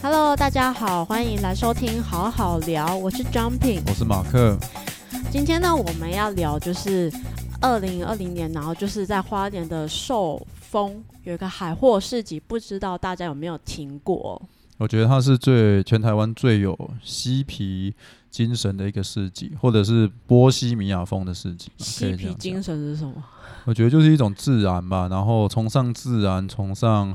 Hello，大家好，欢迎来收听好好聊，我是 Jumping。我是马克。今天呢，我们要聊就是二零二零年，然后就是在花莲的寿丰有一个海货市集，不知道大家有没有听过？我觉得它是最全台湾最有嬉皮精神的一个市集，或者是波西米亚风的市集。可嬉皮精神是什么？我觉得就是一种自然吧，然后崇尚自然，崇尚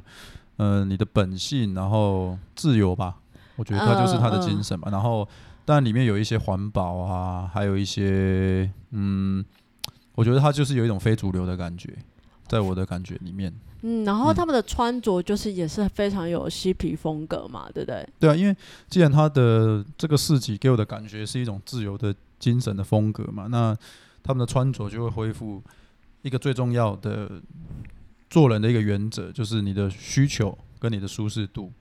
呃你的本性，然后自由吧。我觉得它就是它的精神吧。然后，但里面有一些环保啊，还有一些嗯，我觉得它就是有一种非主流的感觉，在我的感觉里面。嗯，然后嗯他们的穿着就是也是非常有嬉皮风格嘛，对不对？对啊，因为既然他的这个市集给我的感觉是一种自由的精神的风格嘛，那他们的穿着就会恢复一个最重要的做人的一个原则，就是你的需求跟你的舒适度。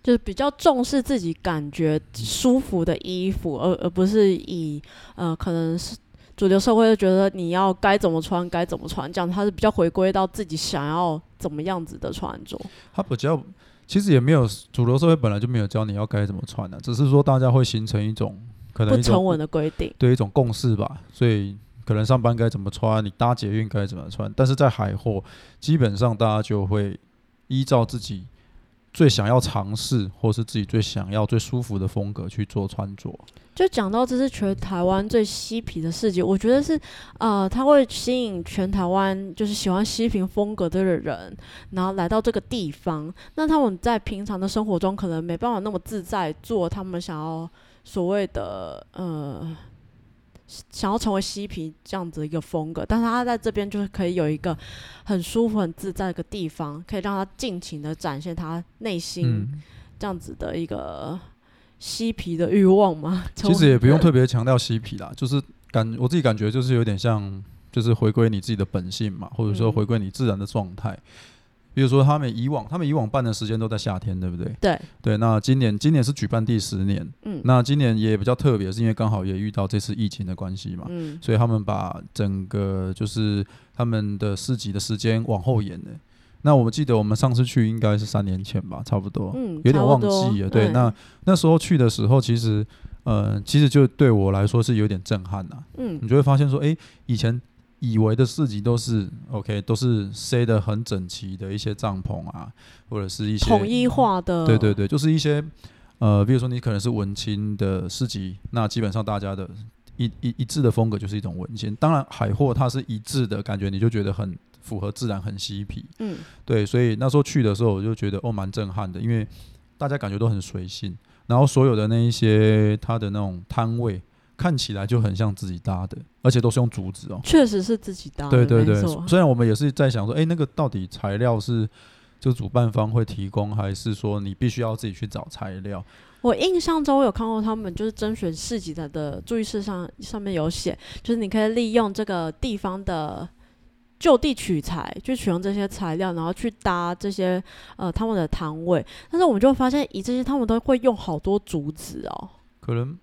就是比较重视自己感觉舒服的衣服，而而不是以呃可能是主流社会就觉得你要该怎么穿该怎么穿，这样它是比较回归到自己想要怎么样子的穿着。它比较其实也没有主流社会本来就没有教你要该怎么穿的、啊只是说大家会形成一种可能不成文的规定，对一种共识吧，所以可能上班该怎么穿，你搭捷运该怎么穿，但是在海货，基本上大家就会依照自己最想要尝试，或是自己最想要、最舒服的风格去做穿着。就讲到这是全台湾最嬉皮的市集，我觉得是呃，它会吸引全台湾就是喜欢嬉皮风格的人，然后来到这个地方。那他们在平常的生活中可能没办法那么自在做他们想要所谓的呃。想要成为嬉皮这样子的一个风格，但是他在这边就是可以有一个很舒服、很自在的一个地方，可以让他尽情的展现他内心嗯，这样子的一个嬉皮的欲望嘛。其实也不用特别强调嬉皮啦，就是感我自己感觉就是有点像，就是回归你自己的本性嘛，或者说嗯回归你自然的状态。比如说他们以往，他们以往办的时间都在夏天，对不对？对，对，那今年今年是举办第十年，嗯。那今年也比较特别，是因为刚好也遇到这次疫情的关系嘛，嗯，所以他们把整个就是他们的市集的时间往后延了。那我们记得我们上次去应该是三年前吧，差不多，嗯有点忘记了。对，嗯。那那时候去的时候，其实呃，其实就对我来说是有点震撼呐、嗯。你就会发现说，诶，以前以为的市集都是 OK，都是塞的很整齐的一些帐篷啊，或者是一些统一化的，对对对，就是一些呃，比如说你可能是文青的市集，那基本上大家的一一一致的风格就是一种文青。当然海货它是一致的感觉，你就觉得很符合自然，很嬉皮。嗯对，所以那时候去的时候，我就觉得哦，蛮震撼的，因为大家感觉都很随性，然后所有的那一些它的那种摊位。看起来就很像自己搭的，而且都是用竹子哦。确实是自己搭的，对对对，虽然我们也是在想说，哎、那个到底材料是就主办方会提供，还是说你必须要自己去找材料？我印象中有看过他们就是甄选市集的的注意事项上面有写，就是你可以利用这个地方的。就地取材，去取用这些材料，然后去搭这些呃他们的摊位。但是我们就会发现，以这些他们都会用好多竹子哦，可能，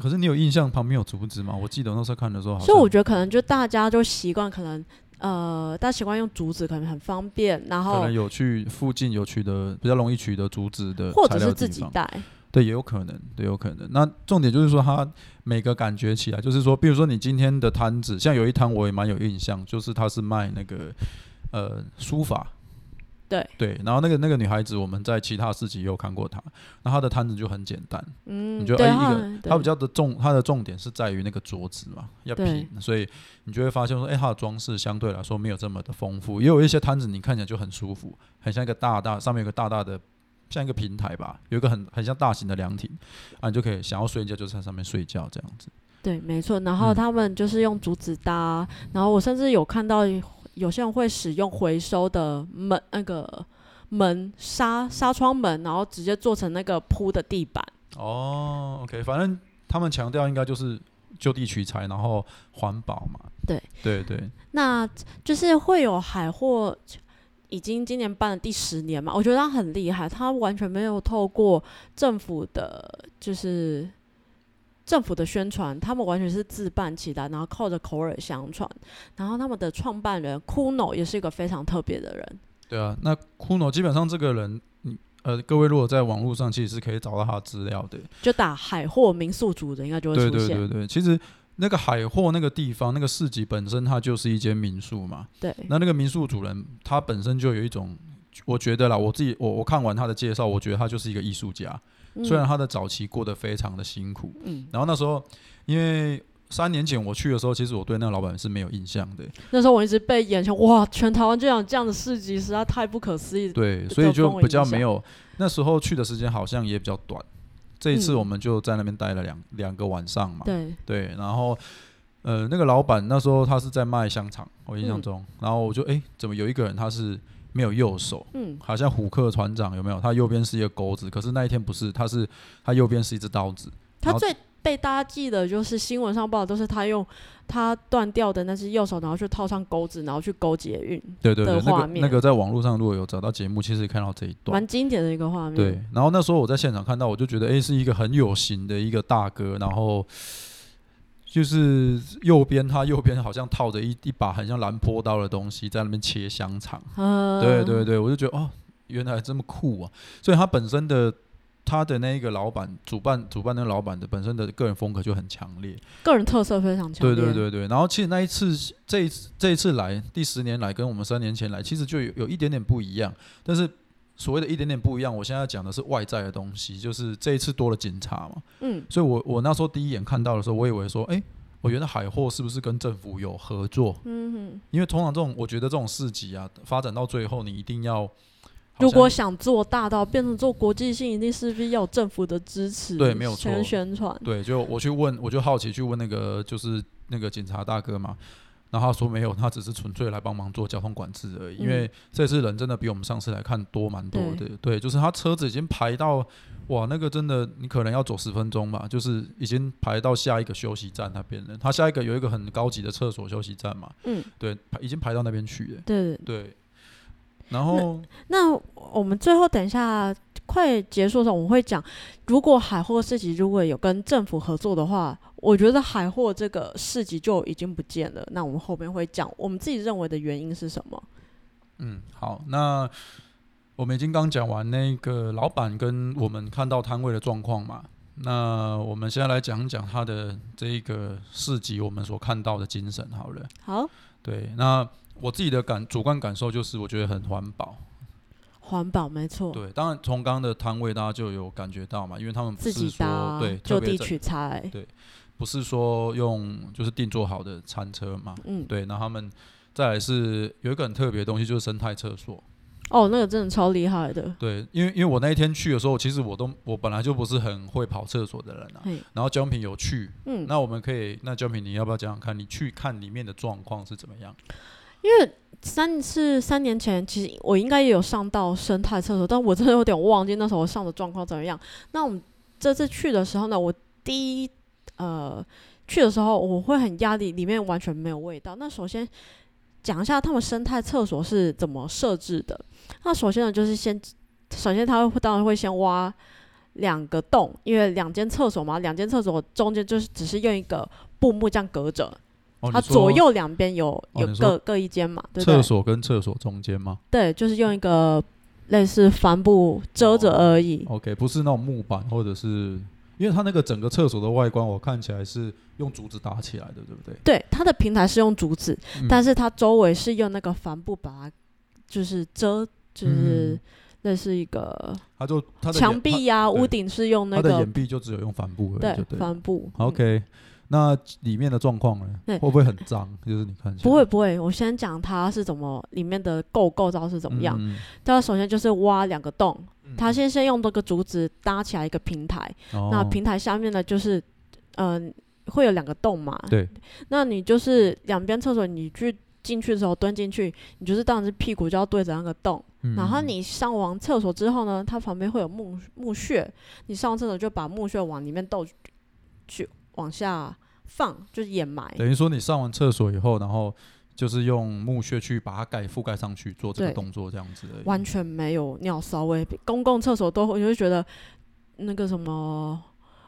可是你有印象旁边有竹子吗？我记得那时候看的时候好像，所以我觉得可能就大家就习惯，可能呃大家习惯用竹子，可能很方便，然后可能有去附近有取得比较容易取得竹子的材或者是自己带。对，也有可能，对，有可能。那重点就是说，它每个感觉起来，就是说，比如说你今天的摊子，像有一摊我也蛮有印象，就是它是卖那个呃书法。对对，然后那个那个女孩子，我们在其他市集也有看过她，那她的摊子就很简单，嗯，你就对哎一个她比较的重，她的重点是在于那个桌子嘛，要平，所以你就会发现说，哎、她的装饰相对来说没有这么的丰富，也有一些摊子你看起来就很舒服，很像一个大大上面有个大大的，像一个平台吧，有一个很很像大型的凉亭，啊，你就可以想要睡觉就在上面睡觉这样子。对，没错。然后嗯他们就是用竹子搭，然后我甚至有看到有些人会使用回收的门那个门纱纱窗门，然后直接做成那个铺的地板。哦，OK，反正他们强调应该就是就地取材，然后环保嘛。对对对，那就是会有海货，已经今年办了第十年嘛，我觉得他很厉害，他完全没有透过政府的，就是政府的宣传，他们完全是自办起来，然后靠着口耳相传。然后他们的创办人 Kuno 也是一个非常特别的人，对啊，那 Kuno 基本上这个人，嗯呃，各位如果在网络上其实是可以找到他的资料的。就打海货民宿主人应该就会对出现。对对对，其实那个海货那个地方那个市集本身它就是一间民宿嘛。对那那个民宿主人他本身就有一种，我觉得啦，我自己我我看完他的介绍，我觉得他就是一个艺术家。嗯虽然他的早期过得非常的辛苦，嗯，然后那时候因为三年前我去的时候，其实我对那个老板是没有印象的。那时候我一直被眼前哇，全台湾就有这样的市集，实在太不可思议。对，所以就比较没有那时候去的时间好像也比较短。这一次嗯我们就在那边待了两两个晚上嘛。对，对，然后呃，那个老板那时候他是在卖香肠，我印象嗯中，然后我就诶，怎么有一个人他是没有右手，嗯，好像虎克船长有没有？他右边是一个钩子，可是那一天不是，他是他右边是一只刀子。他最被大家记得就是新闻上报的都是他用他断掉的那只右手，然后去套上钩子，然后去勾捷运，对对对，那个那个在网络上如果有找到节目，其实看到这一段。蛮经典的一个画面。对，然后那时候我在现场看到，我就觉得，诶，是一个很有型的一个大哥，然后就是右边他右边好像套着一一把很像蓝坡刀的东西，在那边切香肠。呃，对对对，我就觉得哦，原来这么酷啊！所以他本身的他的那一个老板主办主办那个老板的本身的个人风格就很强烈。个人特色非常强对。对对对，然后其实那一次这一次这一次来第十年来跟我们三年前来，其实就有有一点点不一样，但是。所谓的一点点不一样，我现在讲的是外在的东西，就是这一次多了警察嘛，嗯，所以我我那时候第一眼看到的时候，我以为说，哎、我觉得海货是不是跟政府有合作？嗯哼，因为通常这种，我觉得这种市集啊，发展到最后，你一定要，如果想做大到变成做国际性，一定势必要有政府的支持，对没有错。全宣传。对，就我去问，我就好奇去问那个就是那个警察大哥嘛，然后他说没有，他只是纯粹来帮忙做交通管制而已。因为这次人真的比我们上次来看多蛮多的，对，就是他车子已经排到，哇，那个真的你可能要走十分钟吧，就是已经排到下一个休息站那边了。他下一个有一个很高级的厕所休息站嘛，嗯，对，已经排到那边去了，对。对。然后那我们最后等一下快结束的时候，我们会讲，如果海货市集如果有跟政府合作的话，我觉得海货这个市集就已经不见了。那我们后边会讲我们自己认为的原因是什么。嗯，好，那我们已经刚讲完那个老板跟我们看到摊位的状况嘛，那我们现在来讲讲他的这一个市集我们所看到的精神好了。好，对，那我自己的感主观感受就是，我觉得很环保。环保没错，对，当然从刚刚的摊位大家就有感觉到嘛，因为他们不自己是说搭，对就地取材，对不是说用就是定做好的餐车嘛，嗯，对，那他们再来是有一个很特别的东西，就是生态厕所。哦，那个真的超厉害的，对，因为因为我那一天去的时候，其实我都我本来就不是很会跑厕所的人啊。嘿，然后江平有去，嗯，那我们可以，那江平你要不要讲讲看，你去看里面的状况是怎么样？因为三是三年前，其实我应该也有上到生态厕所，但我真的有点忘记那时候我上的状况怎么样。那我们这次去的时候呢，我第一呃去的时候，我会很压力，里面完全没有味道。那首先讲一下他们生态厕所是怎么设置的。那首先呢，就是先首先他会当然会先挖两个洞，因为两间厕所嘛，两间厕所中间就是只是用一个布幕这样隔着，哦，它左右两边有有各各一间嘛，对厕？所跟厕所中间吗对，就是用一个类似帆布遮着而已。？OK，不是那种木板，或者是因为它那个整个厕所的外观，我看起来是用竹子搭起来的，对不对？对，它的平台是用竹子，嗯但是它周围是用那个帆布把它就是遮，就是嗯类似一个它就它的墙壁呀、对屋顶是用那个它它的岩壁就只有用帆布而已，对对。帆布。嗯 OK，那里面的状况呢？会不会很脏？就是你看不会不会，我先讲它是怎么里面的构构造是怎么样。嗯它首先就是挖两个洞，嗯它先先用这个竹子搭起来一个平台，哦。那平台下面呢就是嗯、会有两个洞嘛，对，那你就是两边厕所，你去进去的时候蹲进去，你就是当然是屁股就要对着那个洞。嗯。然后你上完厕所之后呢，它旁边会有墓墓穴，你上完厕所就把墓穴往里面倒去往下放，就是掩埋。等于说你上完厕所以后，然后就是用木屑去把它盖覆盖上去，做这个动作这样子。完全没有尿骚味，公共厕所都会，你会觉得那个什么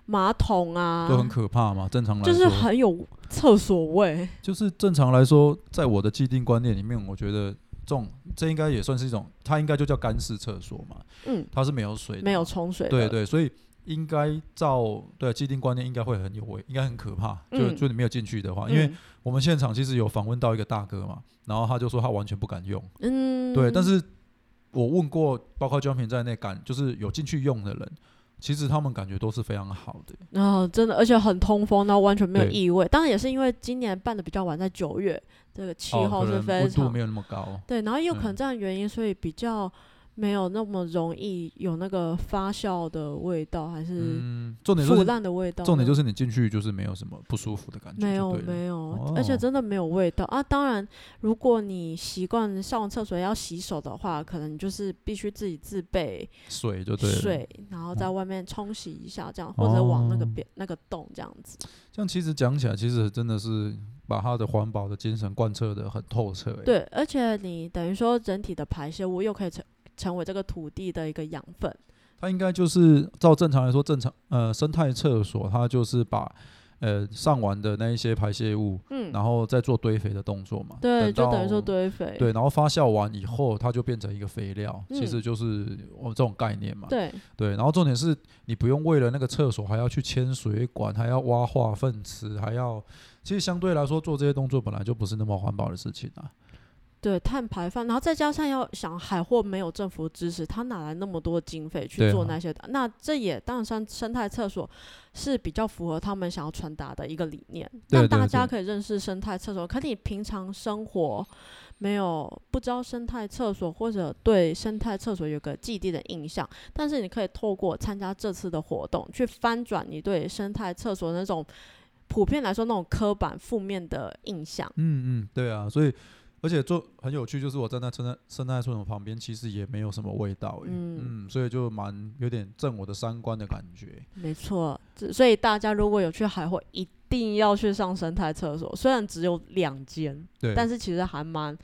马桶啊，都很可怕嘛。正常来说，就是很有厕所味。就是正常来说，在我的既定观念里面，我觉得这种这应该也算是一种，它应该就叫干式厕所嘛，嗯，它是没有水的，没有冲水的，对对，所以应该照对既定观念应该会很有味，应该很可怕。就嗯就你没有进去的话，嗯，因为我们现场其实有访问到一个大哥嘛，然后他就说他完全不敢用。嗯，对，但是我问过，包括江平在内敢就是有进去用的人，其实他们感觉都是非常好的。然后真的，而且很通风，然后完全没有异味。当然也是因为今年办的比较晚，在九月，这个气哦，候是非常温度没有那么高。对，然后也有可能嗯这样的原因，所以比较没有那么容易有那个发酵的味道，还是嗯，重点就是腐烂的味道呢。重点就是你进去就是没有什么不舒服的感觉，没有了没有，哦而且真的没有味道啊！当然，如果你习惯上完厕所要洗手的话，可能就是必须自己自备水就对了。水，然后在哦外面冲洗一下，这样或者往那个哦边那个洞这样子。这样其实讲起来，其实真的是把它的环保的精神贯彻的很透彻。欸，对，而且你等于说整体的排泄物又可以成成为这个土地的一个养分。它应该就是照正常来说，正常呃生态厕所，它就是把呃上完的那一些排泄物，嗯，然后再做堆肥的动作嘛。对，就到等于说堆肥。对，然后发酵完以后，它就变成一个肥料，其嗯实就是我们这种概念嘛。对对，然后重点是你不用为了那个厕所还要去牵水管，还要挖化粪池，还要，其实相对来说做这些动作本来就不是那么环保的事情啊。对，碳排放，然后再加上要想海货没有政府支持，他哪来那么多经费去做那些的？那这也当然生生态厕所是比较符合他们想要传达的一个理念，对对让大家可以认识生态厕所。可你平常生活没有不知道生态厕所，或者对生态厕所有个既定的印象，但是你可以透过参加这次的活动，去翻转你对生态厕所那种普遍来说那种刻板负面的印象。嗯嗯，对啊，所以而且做很有趣，就是我站在生态生态厕所旁边，其实也没有什么味道、欸，嗯嗯所以就蛮有点震我的三观的感觉。没错，所以大家如果有去海货，一定要去上生态厕所。虽然只有两间，对，但是其实还蛮，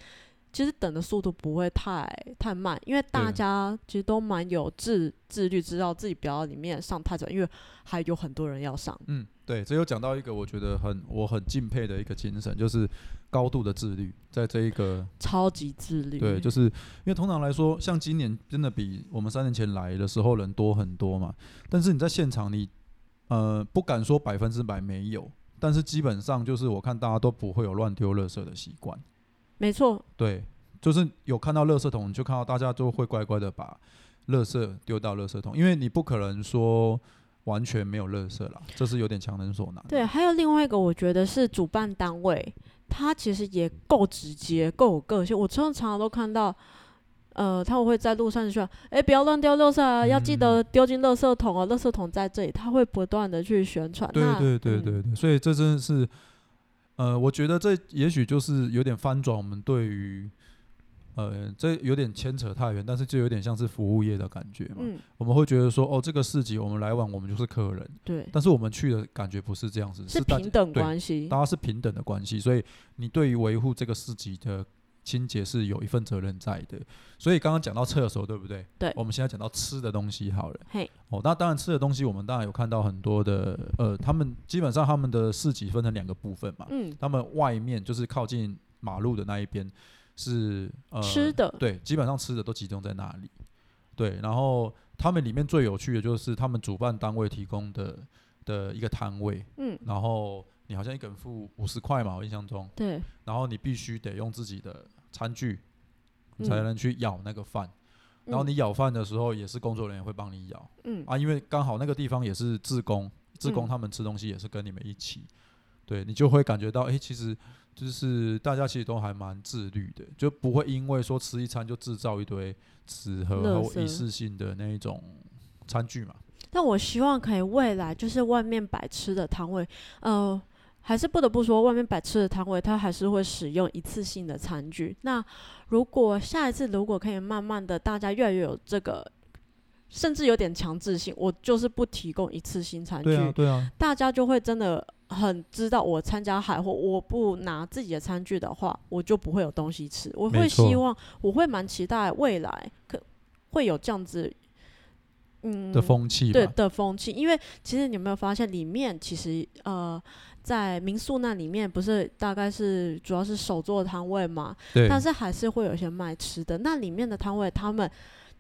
其实等的速度不会太太慢，因为大家其实都蛮有自自律，知道自己不要里面上太久，因为还有很多人要上。嗯，对，这又讲到一个我觉得很我很敬佩的一个精神，就是高度的自律，在这一个超级自律，对，就是因为通常来说，像今年真的比我们三年前来的时候人多很多嘛，但是你在现场你呃不敢说百分之百没有，但是基本上就是我看大家都不会有乱丢垃圾的习惯，没错，对，就是有看到垃圾桶，你就看到大家都会乖乖的把垃圾丢到垃圾桶，因为你不可能说完全没有垃圾啦，这是有点强人所难。对，还有另外一个，我觉得是主办单位，他其实也够直接，够有个性。我常常都看到，呃，他们会在路上说：“哎、不要乱丢垃圾啊，要记得丢进垃圾桶哦，垃圾桶在这里。”他会不断的去宣传。那对对对嗯对对，所以这真的是，呃，我觉得这也许就是有点翻转我们对于，呃，这有点牵扯太远，但是就有点像是服务业的感觉嘛。嗯，我们会觉得说，哦，这个市集我们来往，我们就是客人，对，但是我们去的感觉不是这样子，是平等对关系大。家是平等的关系，所以你对于维护这个市集的清洁是有一份责任在的。所以刚刚讲到厕所，对不对？对我们现在讲到吃的东西好了。嘿，哦，那当然吃的东西，我们当然有看到很多的，呃，他们基本上他们的市集分成两个部分嘛。嗯，他们外面就是靠近马路的那一边是呃吃的。对，基本上吃的都集中在那里。对，然后他们里面最有趣的就是他们主办单位提供的的一个摊位，嗯，然后你好像一个人付五十块嘛，我印象中，对，然后你必须得用自己的餐具，才嗯能去舀那个饭。然后嗯你舀饭的时候，也是工作人员会帮你舀嗯。啊，因为刚好那个地方也是自工，自工嗯。他们吃东西也是跟你们一起，对你就会感觉到，哎，其实就是大家其实都还蛮自律的，就不会因为说吃一餐就制造一堆纸盒垃圾和一次性的那一种餐具嘛。但我希望可以未来就是外面摆吃的摊位，呃，还是不得不说，外面摆吃的摊位，它还是会使用一次性的餐具。那如果下一次如果可以慢慢的，大家越来越有这个，甚至有点强制性，我就是不提供一次性餐具，对啊，对啊，大家就会真的很知道，我参加海货，我不拿自己的餐具的话，我就不会有东西吃。我会希望，我会蛮期待未来可会有这样子，嗯的风气对，的风气，因为其实你有没有发现，里面其实呃，在民宿那里面，不是大概是主要是手做摊位嘛，对，但是还是会有一些卖吃的。那里面的摊位，他们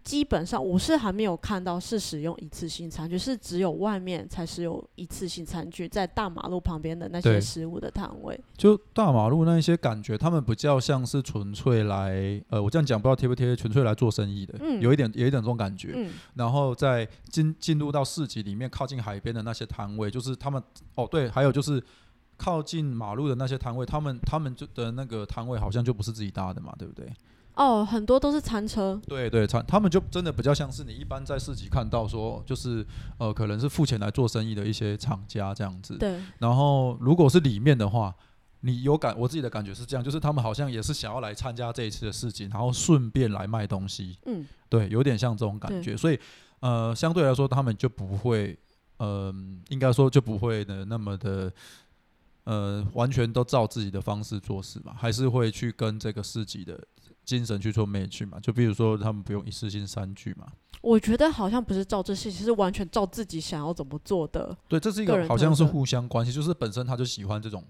基本上我是还没有看到是使用一次性餐具，是只有外面才使用一次性餐具，在大马路旁边的那些食物的摊位。就大马路那一些感觉，他们比较像是纯粹来，呃，我这样讲不知道贴不贴，纯粹来做生意的，嗯有一点有一点这种感觉。嗯，然后在进进入到市集里面，靠近海边的那些摊位，就是他们哦对，还有就是靠近马路的那些摊位，他们他们就的那个摊位好像就不是自己搭的嘛，对不对？哦，很多都是餐车。对对，餐他们就真的比较像是你一般在市集看到说，就是呃，可能是付钱来做生意的一些厂家这样子。对，然后如果是里面的话，你有感，我自己的感觉是这样，就是他们好像也是想要来参加这一次的市集，然后顺便来卖东西。嗯，对，有点像这种感觉，所以呃，相对来说，他们就不会，呃，应该说就不会的那么的，呃，完全都照自己的方式做事嘛，还是会去跟这个市集的精神去做 match 嘛。就比如说，他们不用一次性三句嘛，我觉得好像不是照这些，是完全照自己想要怎么做的。对，这是一个好像是互相关系，就是本身他就喜欢这种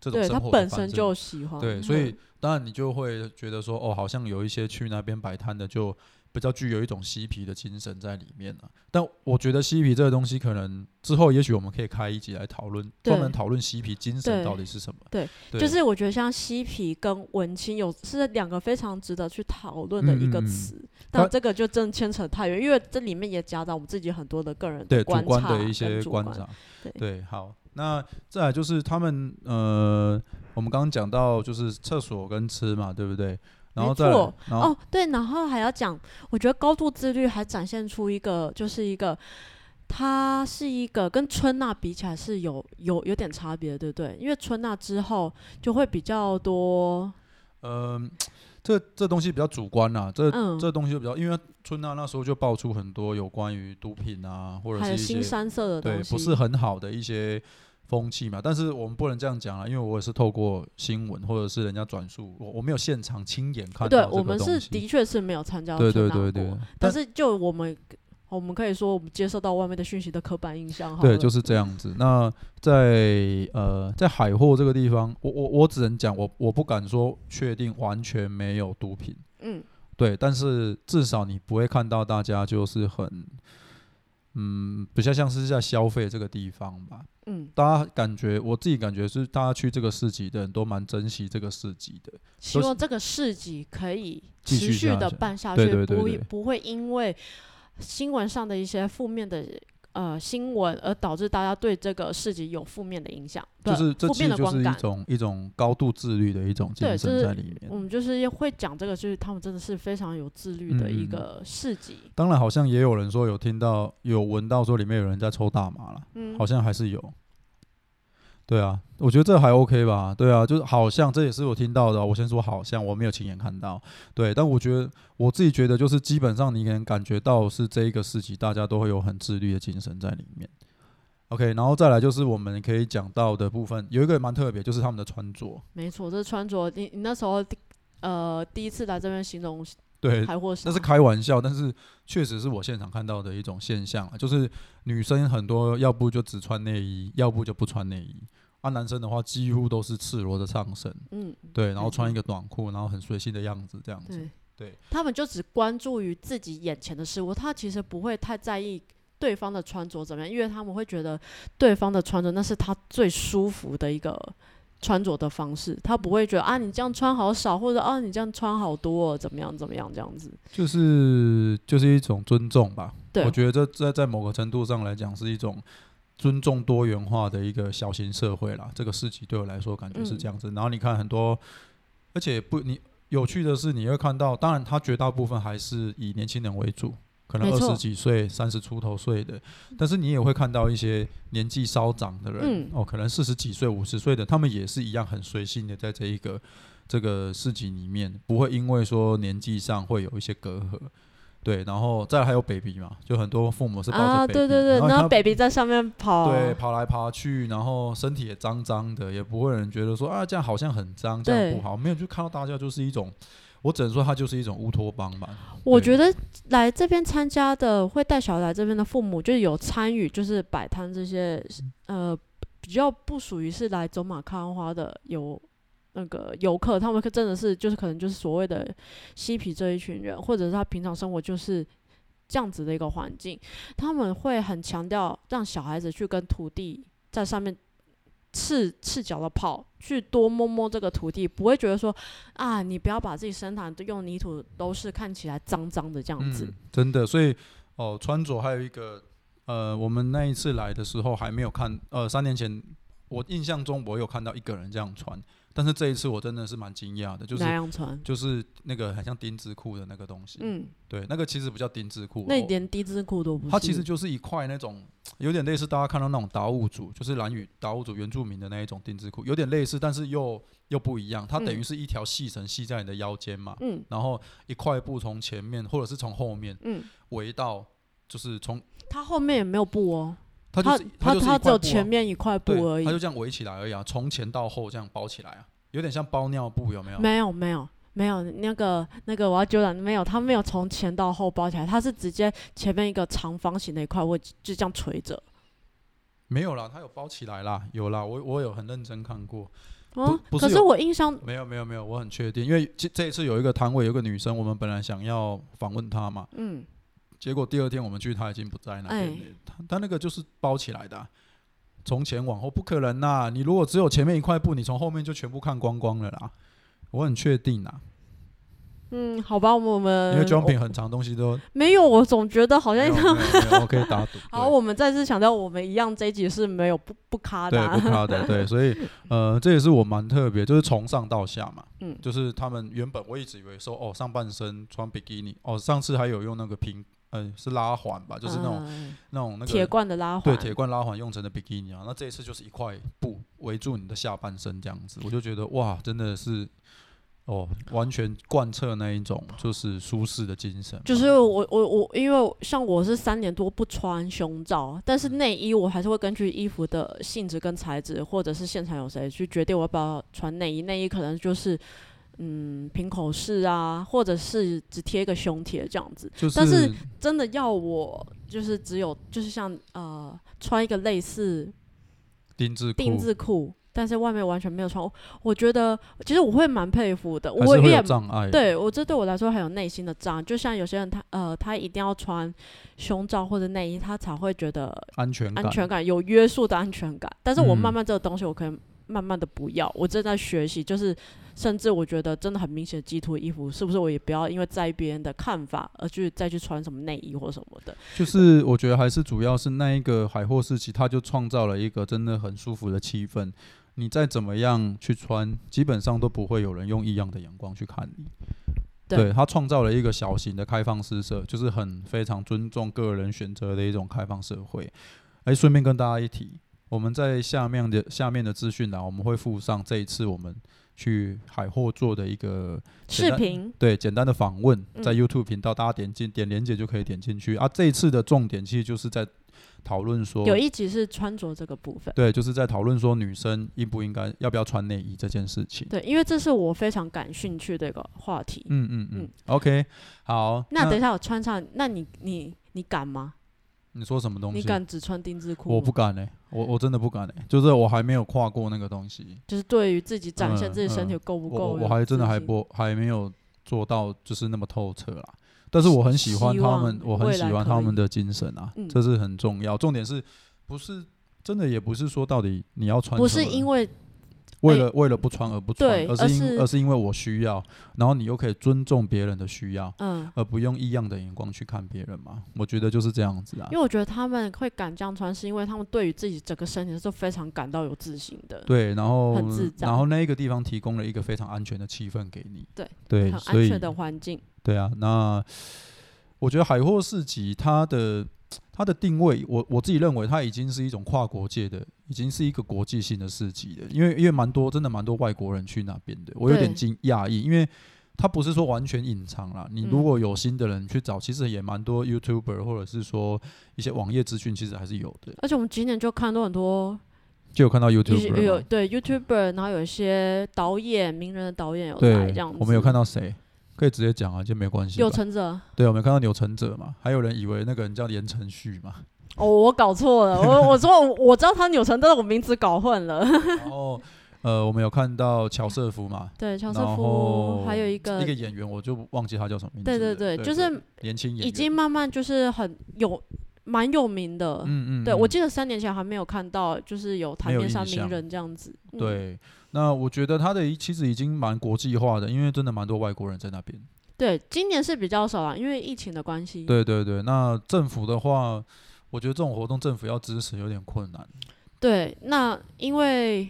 这种生活本身就喜欢。对，嗯所以当然你就会觉得说，哦，好像有一些去那边摆摊的就比较具有一种嬉皮的精神在里面啊。但我觉得嬉皮这个东西，可能之后也许我们可以开一集来讨论，专门对讨论嬉皮精神到底是什么。对对，就是我觉得像嬉皮跟文青有是两个非常值得去讨论的一个嗯嗯嗯词，它但这个就真牵扯太远，因为这里面也夹杂我们自己很多的个人对主观察的一些观察。对对，好，那再来就是他们呃，我们刚刚讲到就是厕所跟吃嘛，对不对？然后没错，哦，对，然后还要讲，我觉得高度自律还展现出一个，就是一个，它是一个跟春娜比起来是有有有点差别，对不对？因为春娜之后就会比较多，嗯，这这东西比较主观啦，这、嗯这东西就比较，因为春娜那时候就爆出很多有关于毒品啊，或者一些新三色的东西，对不是很好的一些风气嘛。但是我们不能这样讲啊，因为我也是透过新闻或者是人家转述，我我没有现场亲眼看到对我们。是的确是没有参加对对对对，但但是就我们。我们可以说，我们接受到外面的讯息的刻板印象哈对，就是这样子。那在呃，在海货这个地方，我我我只能讲，我我不敢说确定完全没有毒品，嗯，对，但是至少你不会看到大家就是很，嗯，比较像是在消费这个地方吧。嗯，大家感觉，我自己感觉是，大家去这个市集的人都蛮珍惜这个市集的。希望这个市集可以持续的办下去，对对对不不会因为新闻上的一些负面的呃新闻而导致大家对这个市集有负面的影响，就是这负其实就是一面的观感。种一种高度自律的一种精神在里面。我们就是会讲这个，就是他们真的是非常有自律的一个市集。当然，好像也有人说有听到有闻到说里面有人在抽大麻了，嗯，好像还是有。对啊，我觉得这还 OK 吧。对啊，就是好像这也是我听到的。我先说好像，我没有亲眼看到。对，但我觉得我自己觉得，就是基本上你能感觉到是这一个时期，大家都会有很自律的精神在里面。OK，然后再来就是我们可以讲到的部分，有一个蛮特别，就是他们的穿着。没错，这穿着你你那时候呃第一次来这边形容对，那是开玩笑，但是确实是我现场看到的一种现象啊，就是女生很多要不就只穿内衣，要不就不穿内衣。啊，男生的话几乎都是赤裸的上身，嗯，对，然后穿一个短裤，然后很随性的样子，这样子。对对，他们就只关注于自己眼前的事物，他其实不会太在意对方的穿着怎么样，因为他们会觉得对方的穿着那是他最舒服的一个穿着的方式，他不会觉得啊你这样穿好少，或者啊你这样穿好多、哦，怎么样怎么样这样子。就是就是一种尊重吧。对我觉得这在在某个程度上来讲是一种尊重多元化的一个小型社会啦。这个事情对我来说感觉是这样子。然后你看很多，而且不你有趣的是，你会看到，当然它绝大部分还是以年轻人为主。可能二十几岁、三十出头岁的，但是你也会看到一些年纪稍长的人，嗯。哦，可能四十几岁、五十岁的，他们也是一样很随性的在这一个这个市集里面，不会因为说年纪上会有一些隔阂。对，然后再来还有 baby 嘛，就很多父母是抱着啊，baby，对对对，然后然后 baby 在上面跑，对跑来跑去，然后身体也脏脏的，也不会有人觉得说啊这样好像很脏，这样不好，没有就看到大家就是一种，我只能说它就是一种乌托邦吧。我觉得来这边参加的会带小孩来这边的父母，就是有参与，就是摆摊这些呃比较不属于是来走马看花的游那个游客，他们可真的是就是可能就是所谓的嬉皮这一群人，或者是他平常生活就是这样子的一个环境，他们会很强调让小孩子去跟土地在上面赤赤脚的跑，去多摸摸这个土地，不会觉得说啊，你不要把自己身上都用泥土都是看起来脏脏的这样子。真的，所以哦，穿着还有一个呃，我们那一次来的时候还没有看，呃，三年前我印象中我有看到一个人这样穿，但是这一次我真的是蛮惊讶的，就是那样穿，就是那个很像丁字裤的那个东西，嗯，对，那个其实不叫丁字裤，那哦连丁字裤都不是。它其实就是一块那种有点类似大家看到那种达悟族，就是蓝屿达悟族原住民的那一种丁字裤，有点类似，但是又又不一样。它等于嗯是一条细绳系在你的腰间嘛，嗯然后一块布从前面或者是从后面嗯，围到，就是从它后面也没有布哦，它就是它就是一它只有前面一块布而已它，就这样围起来而已啊，从前到后这样包起来啊，有点像包尿布，有没有？没有没有没有那个那个我要纠正，没有，它没有从前到后包起来，它是直接前面一个长方形的一块位置就这样垂着。没有啦，它有包起来啦，有啦，我我有很认真看过。哦，可是我印象没有没有没有，我很确定，因为这这一次有一个摊位，有一个女生，我们本来想要访问她嘛，嗯，结果第二天我们去，他已经不在那边了哎。她她那个就是包起来的啊、从前往后不可能呐、你如果只有前面一块布，你从后面就全部看光光了啦。我很确定啊，嗯，好吧，我们因为装品很长，东西都没有，我总觉得好像可以打赌。好，我们再次强调，我们一样这一集是没有不不卡的对，啊、不卡的，对，所以呃，这也是我蛮特别，就是从上到下嘛，嗯就是他们原本我一直以为说，哦，上半身穿比基尼，哦，上次还有用那个平，呃，是拉环吧，就是那种、嗯那种那个铁罐的拉环，对铁罐拉环用成的比基尼啊，那这一次就是一块布围住你的下半身这样子，我就觉得哇，真的是哦，完全贯彻那一种就是舒适的精神，就是我我我，因为像我是三年多不穿胸罩，但是内衣我还是会根据衣服的性质跟材质，或者是现场有谁去决定我要不要穿内衣。内衣可能就是嗯平口式啊，或者是只贴一个胸贴这样子。就是但是真的要我就是只有就是像呃穿一个类似丁字裤。丁字裤，但是外面完全没有穿，我我觉得其实我会蛮佩服的，会我也有障碍，对我这对我来说很有内心的障碍，就像有些人他呃他一定要穿胸罩或者内衣，他才会觉得安全感，安全感有约束的安全感。但是我嗯。慢慢这个东西，我可以慢慢的不要，我正在学习，就是甚至我觉得真的很明显的基图衣服，是不是我也不要因为在意别人的看法而去再去穿什么内衣或什么的。就是我觉得还是主要是那一个海货市集，它就创造了一个真的很舒服的气氛。你再怎么样去穿，基本上都不会有人用异样的眼光去看你。对他，创造了一个小型的开放式社，就是很非常尊重个人选择的一种开放社会。哎，顺便跟大家一提，我们在下面的下面的资讯栏，我们会附上这一次我们去海货做的一个视频对，简单的访问在嗯 YouTube 频道，大家点进点连接就可以点进去啊。这一次的重点其实就是在讨论说，有一集是穿着这个部分。对，就是在讨论说女生应不应该要不要穿内衣这件事情。对，因为这是我非常感兴趣的一个话题。嗯嗯嗯嗯，OK，好。那等一下我穿上，那你你你敢吗？你说什么东西？你敢只穿丁字裤？我不敢哎、我我真的不敢哎、就是我还没有跨过那个东西，就是对于自己展现嗯自己身体嗯够不够、我还真的还。不还没有做到就是那么透彻啦。但是我很喜欢他们，我很喜欢他们的精神啊，嗯这是很重要。重点是不是真的也不是说到底你要穿不是因为哎为了为了不穿而不穿，而是因而是因为我需要，然后你又可以尊重别人的需要，嗯，而不用异样的眼光去看别人嘛。我觉得就是这样子啊因。为我觉得他们会敢这样穿，是因为他们对于自己整个身体是非常感到有自信的，对，然后很自在然后那一个地方提供了一个非常安全的气氛给你。对对，很安全的环境。对啊，那我觉得海货市集它的它的定位，我我自己认为它已经是一种跨国界的，已经是一个国际性的市集了。因为因为蛮多真的蛮多外国人去那边的，我有点惊讶异，因为它不是说完全隐藏啦。你如嗯果有新的人去找，其实也蛮多 YouTuber 或者是说一些网页资讯，其实还是有的。而且我们今年就看到很多就有看到 YouTuber 有对 YouTuber，然后有一些导演、名人的导演有来对这样子。我们有看到谁？可以直接讲啊，就没关系吧。有成者对，我们看到有成者嘛，还有人以为那个人叫言承旭嘛。哦，我搞错了，我 我说我知道他扭成，但是我名字搞混了。然后呃，我们有看到乔瑟夫嘛，对，乔瑟夫还有一个一个演员，我就忘记他叫什么名字了。对对对，就是年轻演员，已经慢慢就是很有蛮有名的。嗯嗯，对，嗯我记得三年前还没有看到，就是有台面上名人这样子。嗯，对。那我觉得他的其实已经蛮国际化的，因为真的蛮多外国人在那边。对，今年是比较少啊，因为疫情的关系。对对对，那政府的话，我觉得这种活动政府要支持有点困难。对，那因为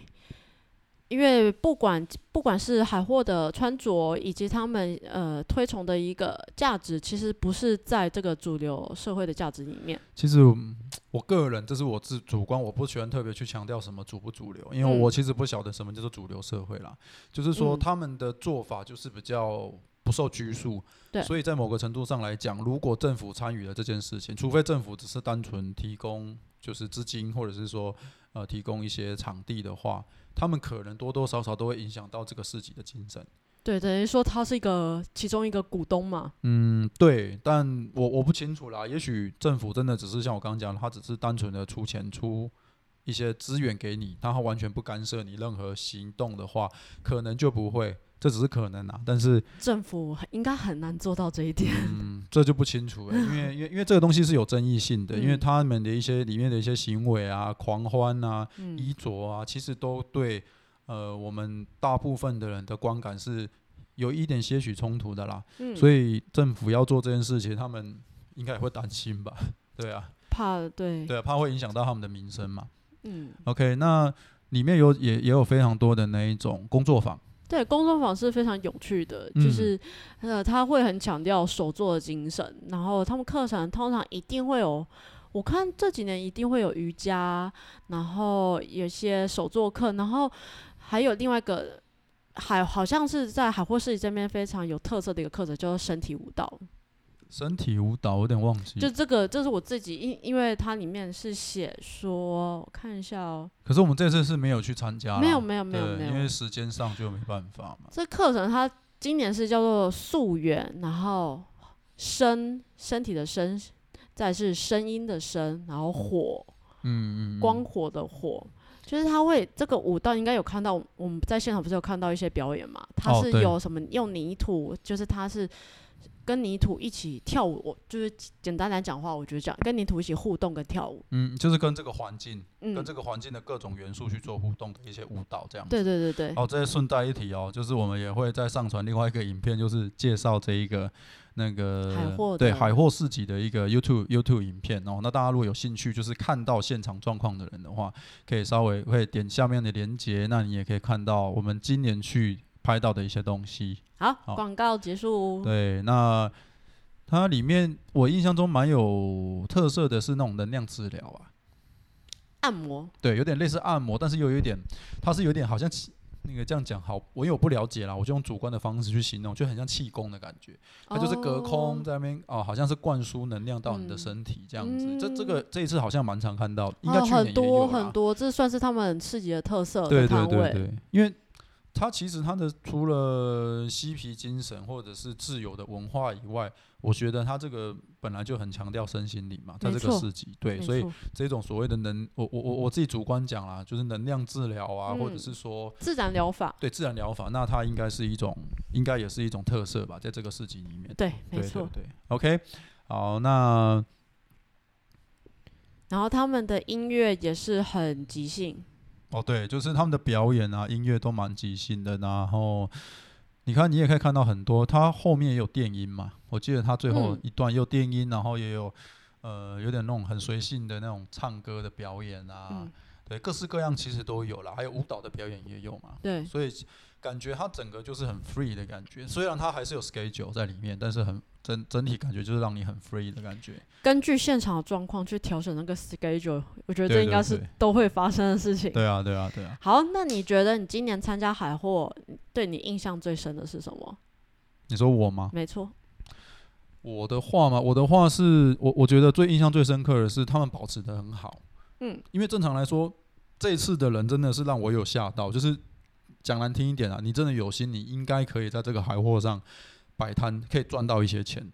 因为不管不管是海货的穿着，以及他们呃推崇的一个价值，其实不是在这个主流社会的价值里面。其实嗯我个人，这是我自主观，我不喜欢特别去强调什么主不主流，因为嗯我其实不晓得什么叫做主流社会啦。就是说嗯他们的做法就是比较不受拘束，对所以在某个程度上来讲，如果政府参与了这件事情，除非政府只是单纯提供就是资金，或者是说呃提供一些场地的话，他们可能多多少少都会影响到这个市集的精神。对，等于说他是一个其中一个股东嘛。嗯，对，但我我不清楚啦。也许政府真的只是像我刚刚讲的，他只是单纯的出钱出一些资源给你，然后完全不干涉你任何行动的话，可能就不会。这只是可能啊，但是政府应该很难做到这一点。嗯，这就不清楚了，因为因为因为这个东西是有争议性的，因为嗯他们的一些里面的一些行为啊、狂欢啊、嗯，衣着啊，其实都对呃我们大部分的人的观感是有一点些许冲突的啦。嗯所以政府要做这件事情，他们应该也会担心吧？对啊，怕对，对啊，怕会影响到他们的名声嘛。嗯，OK，那里面有也也有非常多的那一种工作坊，对，工作坊是非常有趣的，嗯就是呃，他会很强调手作的精神，然后他们课程通常一定会有。我看这几年一定会有瑜伽，然后有些手作课，然后还有另外一个海，好像是在海货市集这边非常有特色的一个课程，叫做身体舞蹈。身体舞蹈，我有点忘记。就这个，这是我自己，因因为它里面是写说，我看一下哦，可是我们这次是没有去参加啦，没有没有没有没有因为时间上就没办法嘛。这课程它今年是叫做溯源，然后身身体的身，再是声音的声，然后火嗯嗯，嗯光火的火，就是他会这个舞蹈应该有看到，我们在现场不是有看到一些表演嘛？他是有什么用泥土，就是他是。跟泥土一起跳舞，我就是简单来讲话，我觉得这样跟泥土一起互动跟跳舞，嗯，就是跟这个环境，嗯跟，这个环境的各种元素去做互动的一些舞蹈，这样子。对对对对，哦，这顺带一提哦，就是我们也会再上传另外一个影片，就是介绍这一个那个海货对海货市集的一个 YouTube YouTube 影片哦。那大家如果有兴趣，就是看到现场状况的人的话，可以稍微会点下面的连接，那你也可以看到我们今年去拍到的一些东西。好，广告结束。对，那它里面我印象中蛮有特色的是那种能量治疗啊，按摩，对，有点类似按摩，但是又有一点，它是有点好像气那个这样讲好，我因为我不了解啦，我就用主观的方式去形容，就很像气功的感觉，它就是隔空哦在那边哦，好像是灌输能量到你的嗯身体这样子。这这嗯个这一次好像蛮常看到，应该哦去年也很多很多，这算是他们很刺激的特色对对。对对，因为它其实它的除了嬉皮精神或者是自由的文化以外，我觉得它这个本来就很强调身心灵嘛，在这个没错市集对，所以这种所谓的能，我我我我自己主观讲啦，就是能量治疗啊，或者嗯是说自然疗法，对自然疗法，那它应该是一种，应该也是一种特色吧，在这个市集里面。对，没错。对，OK，好，那然后他们的音乐也是很即兴，哦对，就是他们的表演啊，音乐都蛮即兴的，然后你看你也可以看到很多，他后面也有电音嘛，我记得他最后嗯一段也有电音，然后也有呃有点那种很随性的那种唱歌的表演啊，嗯，对，各式各样其实都有啦，还有舞蹈的表演也有嘛。对，所以感觉它整个就是很 free 的感觉，虽然它还是有 schedule 在里面，但是很整整体感觉就是让你很 free 的感觉。根据现场的状况去调整那个 schedule，我觉得这应该是都会发生的事情。对啊，对啊，对啊。好，那你觉得你今年参加海货，对你印象最深的是什么？你说我吗？没错，我的话嘛，我的话是我我觉得最印象最深刻的是他们保持的很好，嗯，因为正常来说，这次的人真的是让我有吓到，就是讲难听一点啊，你真的有心，你应该可以在这个海货上摆摊，可以赚到一些钱。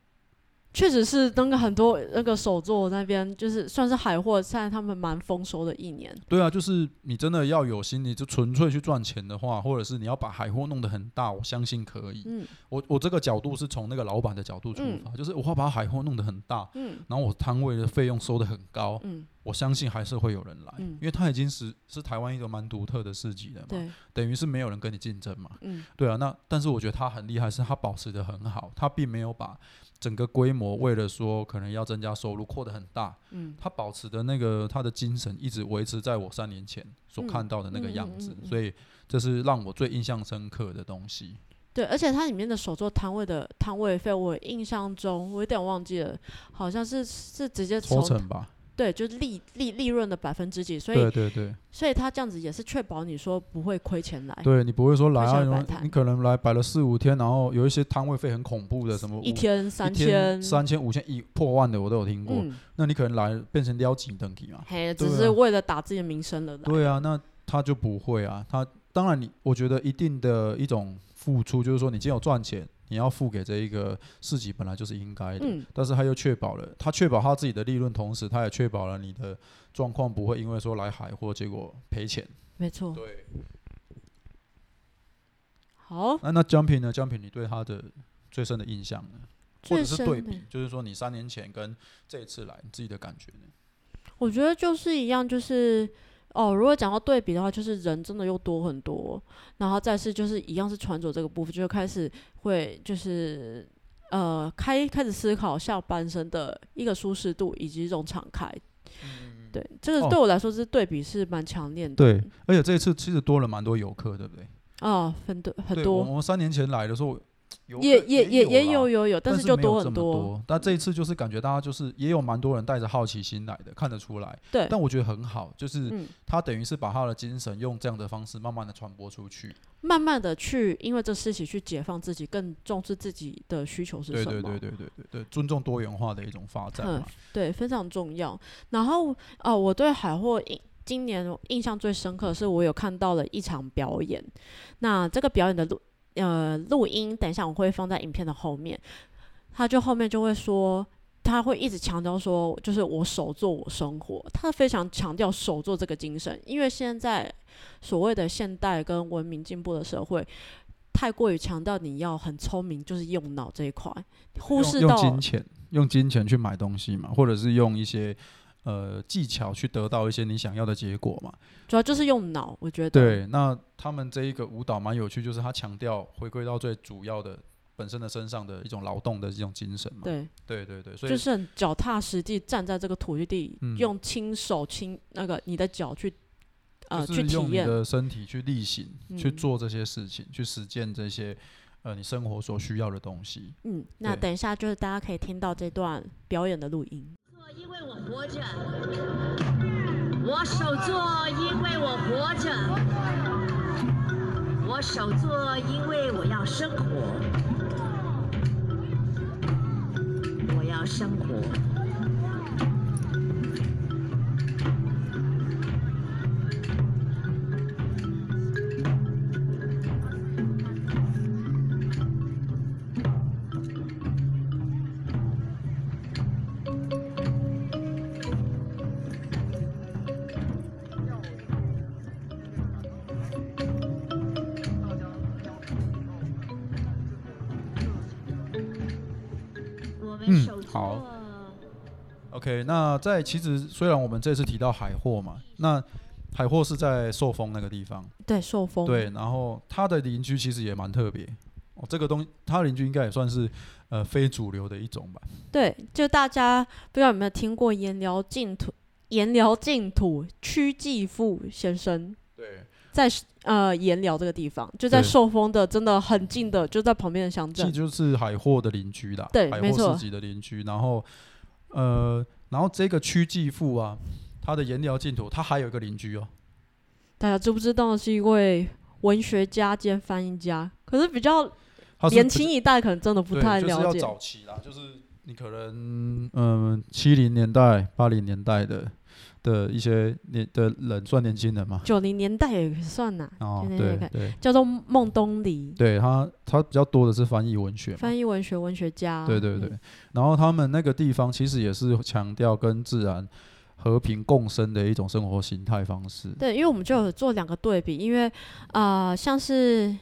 确实是那个很多那个手作那边就是算是海货，现在他们蛮丰收的一年。对啊，就是你真的要有心，你就纯粹去赚钱的话，或者是你要把海货弄得很大，我相信可以。嗯。我我这个角度是从那个老板的角度出发，就是我要把海货弄得很大，嗯。然后我摊位的费用收得很高，嗯，我相信还是会有人来，嗯。因为它已经是是台湾一个蛮独特的市集了嘛，对，等于是没有人跟你竞争嘛。嗯。对啊，那但是我觉得他很厉害，是他保持的很好，他并没有把整个规模为了说可能要增加收入扩得很大，嗯。他保持的那个他的精神一直维持在我三年前所嗯看到的那个样子，嗯嗯嗯嗯所以这是让我最印象深刻的东西。对，而且它里面的手作摊位的摊位费，我印象中我有点忘记了，好像是是直接抽从成吧，对，就是利利利润的百分之几，所以对对对，所以他这样子也是确保你说不会亏钱来，对你不会说来啊，你你可能来摆了四五天，然后有一些摊位费很恐怖的，什么一五天三千，三千、五千、一破万的我都有听过。嗯，那你可能来变成撩几等级嘛？嘿，啊只是为了打自己的名声了来，对啊，那他就不会啊。他当然你，我觉得一定的一种付出，就是说你今天有赚钱，你要付给这一个市集本来就是应该的。嗯，但是他又确保了，他确保他自己的利润，同时他也确保了你的状况不会因为说来海货结果赔钱。没错，对，好，那那江平呢？江平，你对他的最深的印象呢？或者是对比，就是说你三年前跟这一次来，你自己的感觉呢？我觉得就是一样，就是哦，如果讲到对比的话，就是人真的又多很多，然后再是就是一样是穿着这个部分，就开始会就是呃开开始思考下半身的一个舒适度以及一种敞开。对，这个哦对我来说是对比是蛮强烈的。对，而且这一次其实多了蛮多游客，对不对？啊，很多很对，我多，我们三年前来的时候，也也也也啦有有有，但是就多很多。多。但这一次就是感觉大家就是也有蛮多人带着好奇心来的，看得出来。对，但我觉得很好，就是嗯，他等于是把他的精神用这样的方式慢慢的传播出去。慢慢的去因为这事情去解放自己，更重视自己的需求是对什么。对对对对对对，尊重多元化的一种发展嗯嘛。对，非常重要。然后哦，我对海货印今年印象最深刻的是，我有看到了一场表演。那这个表演的录呃录音，等一下我会放在影片的后面。他就后面就会说，他会一直强调说，就是我手做我生活。他非常强调手做这个精神，因为现在所谓的现代跟文明进步的社会。太过于强调你要很聪明，就是用脑这一块，忽视到金钱，用金钱去买东西嘛，或者是用一些呃技巧去得到一些你想要的结果嘛。主要就是用脑。我觉得对，那他们这一个舞蹈蛮有趣，就是他强调回归到最主要的本身的身上的一种劳动的这种精神嘛。对，对对对，所以就是很脚踏实地站在这个土地，嗯用亲手亲那个你的脚去呃去体验，的身体去力行，去嗯做这些事情，去实践这些呃你生活所需要的东西。嗯，那等一下就是大家可以听到这段表演的录音。因为我活着，我手做，因为我活着，我手做，因为我要生活，我要生活。好。OK，那在其实虽然我们这次提到海货嘛，那海货是在寿丰那个地方，对，受风，对，然后他的邻居其实也蛮特别。哦，这个东他的邻居应该也算是呃非主流的一种吧。对，就大家不知道有没有听过颜辽净土颜辽净土屈继富先生。对，在呃盐寮这个地方，就在对寿丰的真的很近的，就在旁边的乡镇。这就是海货的邻居啦，对没错货市集的邻居。然后呃，然后这个区继父啊，他的颜辽净土，他还有一个邻居哦，大家知不知道是一位文学家兼翻译家？可是比较年轻一代可能真的不对就是要太了解。早期啦，就是你可能嗯七零年代、八零年代的的一些年的人，算年轻人嘛。九零年代也算呐，哦，对对叫做孟东篱，对，他他比较多的是翻译文学。翻译文学文学家。对对对嗯，，然后他们那个地方其实也是强调跟自然和平共生的一种生活形态方式。对，因为我们就有做两个对比，因为呃，像是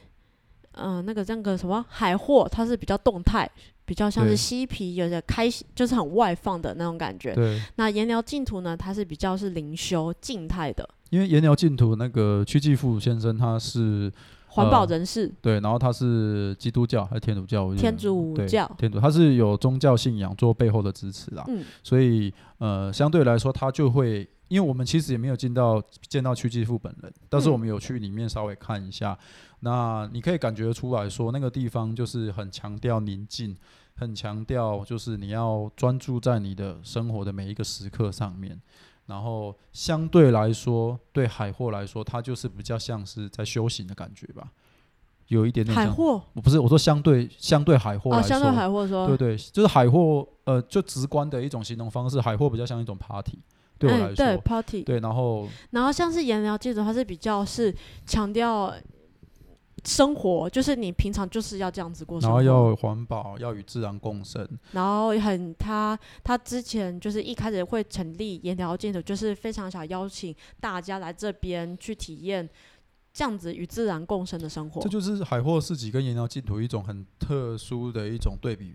呃那个那个什么海货，它是比较动态，比较像是嬉皮，有点开心，就是很外放的那种感觉。对，那颜料净土呢，它是比较是灵修静态的因为颜料净土那个屈继富先生他是环保呃人士，对，然后他是基督教还是天主教？天主教天主，他是有宗教信仰做背后的支持啦。嗯，所以呃，相对来说，他就会，因为我们其实也没有见到见到屈继富本人，但是嗯我们有去里面稍微看一下，那你可以感觉出来说，那个地方就是很强调宁静，很强调就是你要专注在你的生活的每一个时刻上面。然后相对来说，对海货来说，它就是比较像是在修行的感觉吧，有一点点像。海货？我不是我说相对相对海货来啊，说，相对海货说，对对，就是海货，呃，就直观的一种形容方式，海货比较像一种 party，对我来说，嗯对 party，对然后然后像是颜料记者，它是比较是强调生活，就是你平常就是要这样子过生活，然后要环保，要与自然共生，然后很他他之前就是一开始会成立颜料镜头，就是非常想邀请大家来这边去体验这样子与自然共生的生活这。就是海货市集跟颜料净土一种很特殊的一种对比。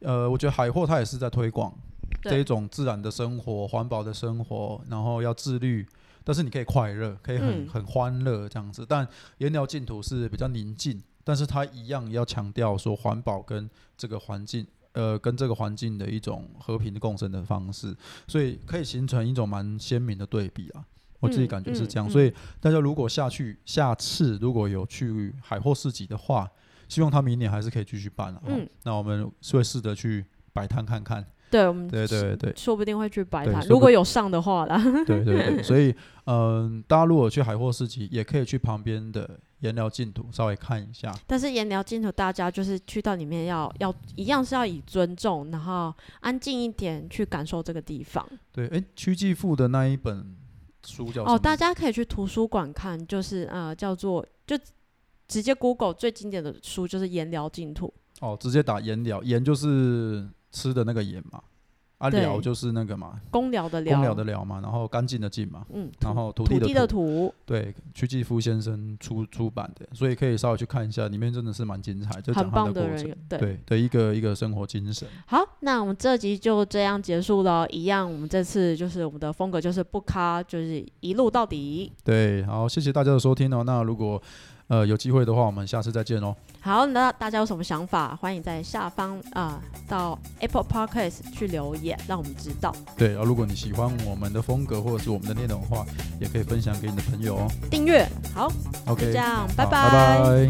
呃，我觉得海货它也是在推广这一种自然的生活、环保的生活，然后要自律，但是你可以快乐，可以很、嗯很欢乐这样子。但颜料净土是比较宁静，但是它一样要强调说环保跟这个环境。呃，跟这个环境的一种和平共生的方式，所以可以形成一种蛮鲜明的对比啊。我自己嗯感觉是这样，嗯所以大家如果下去下次如果有去海货市集的话，希望他明年还是可以继续办了、啊。嗯那我们会试着去摆摊看看。对，我们对对对说不定会去摆摊，如果有上的话啦。对对对，所以嗯、大家如果去海货市集，也可以去旁边的颜料净土稍微看一下。但是颜料净土，大家就是去到里面要要一样是要以尊重，然后安静一点去感受这个地方。对，哎，屈继富的那一本书叫哦，大家可以去图书馆看，就是呃叫做就直接 Google 最经典的书就是颜料净土。哦，直接打颜料，颜就是吃的那个盐嘛，啊寮就是那个嘛，公寮的公疗，疗的疗嘛，然后干净的净嘛，嗯，然后土土地的地的土，对，屈继夫先生出出版的，所以可以稍微去看一下，里面真的是蛮精彩，就很讲他棒的过程，，对。对的一个一个生活精神。好，那我们这集就这样结束了。一样，我们这次就是我们的风格就是不卡，就是一路到底。对，好，谢谢大家的收听哦。那如果呃有机会的话，我们下次再见哦。好，那大家有什么想法，欢迎在下方啊、到 Apple Podcast 去留言，让我们知道。对，然后如果你喜欢我们的风格或者是我们的内容的话，也可以分享给你的朋友哦。订阅，好，就 OK，这样，拜拜拜拜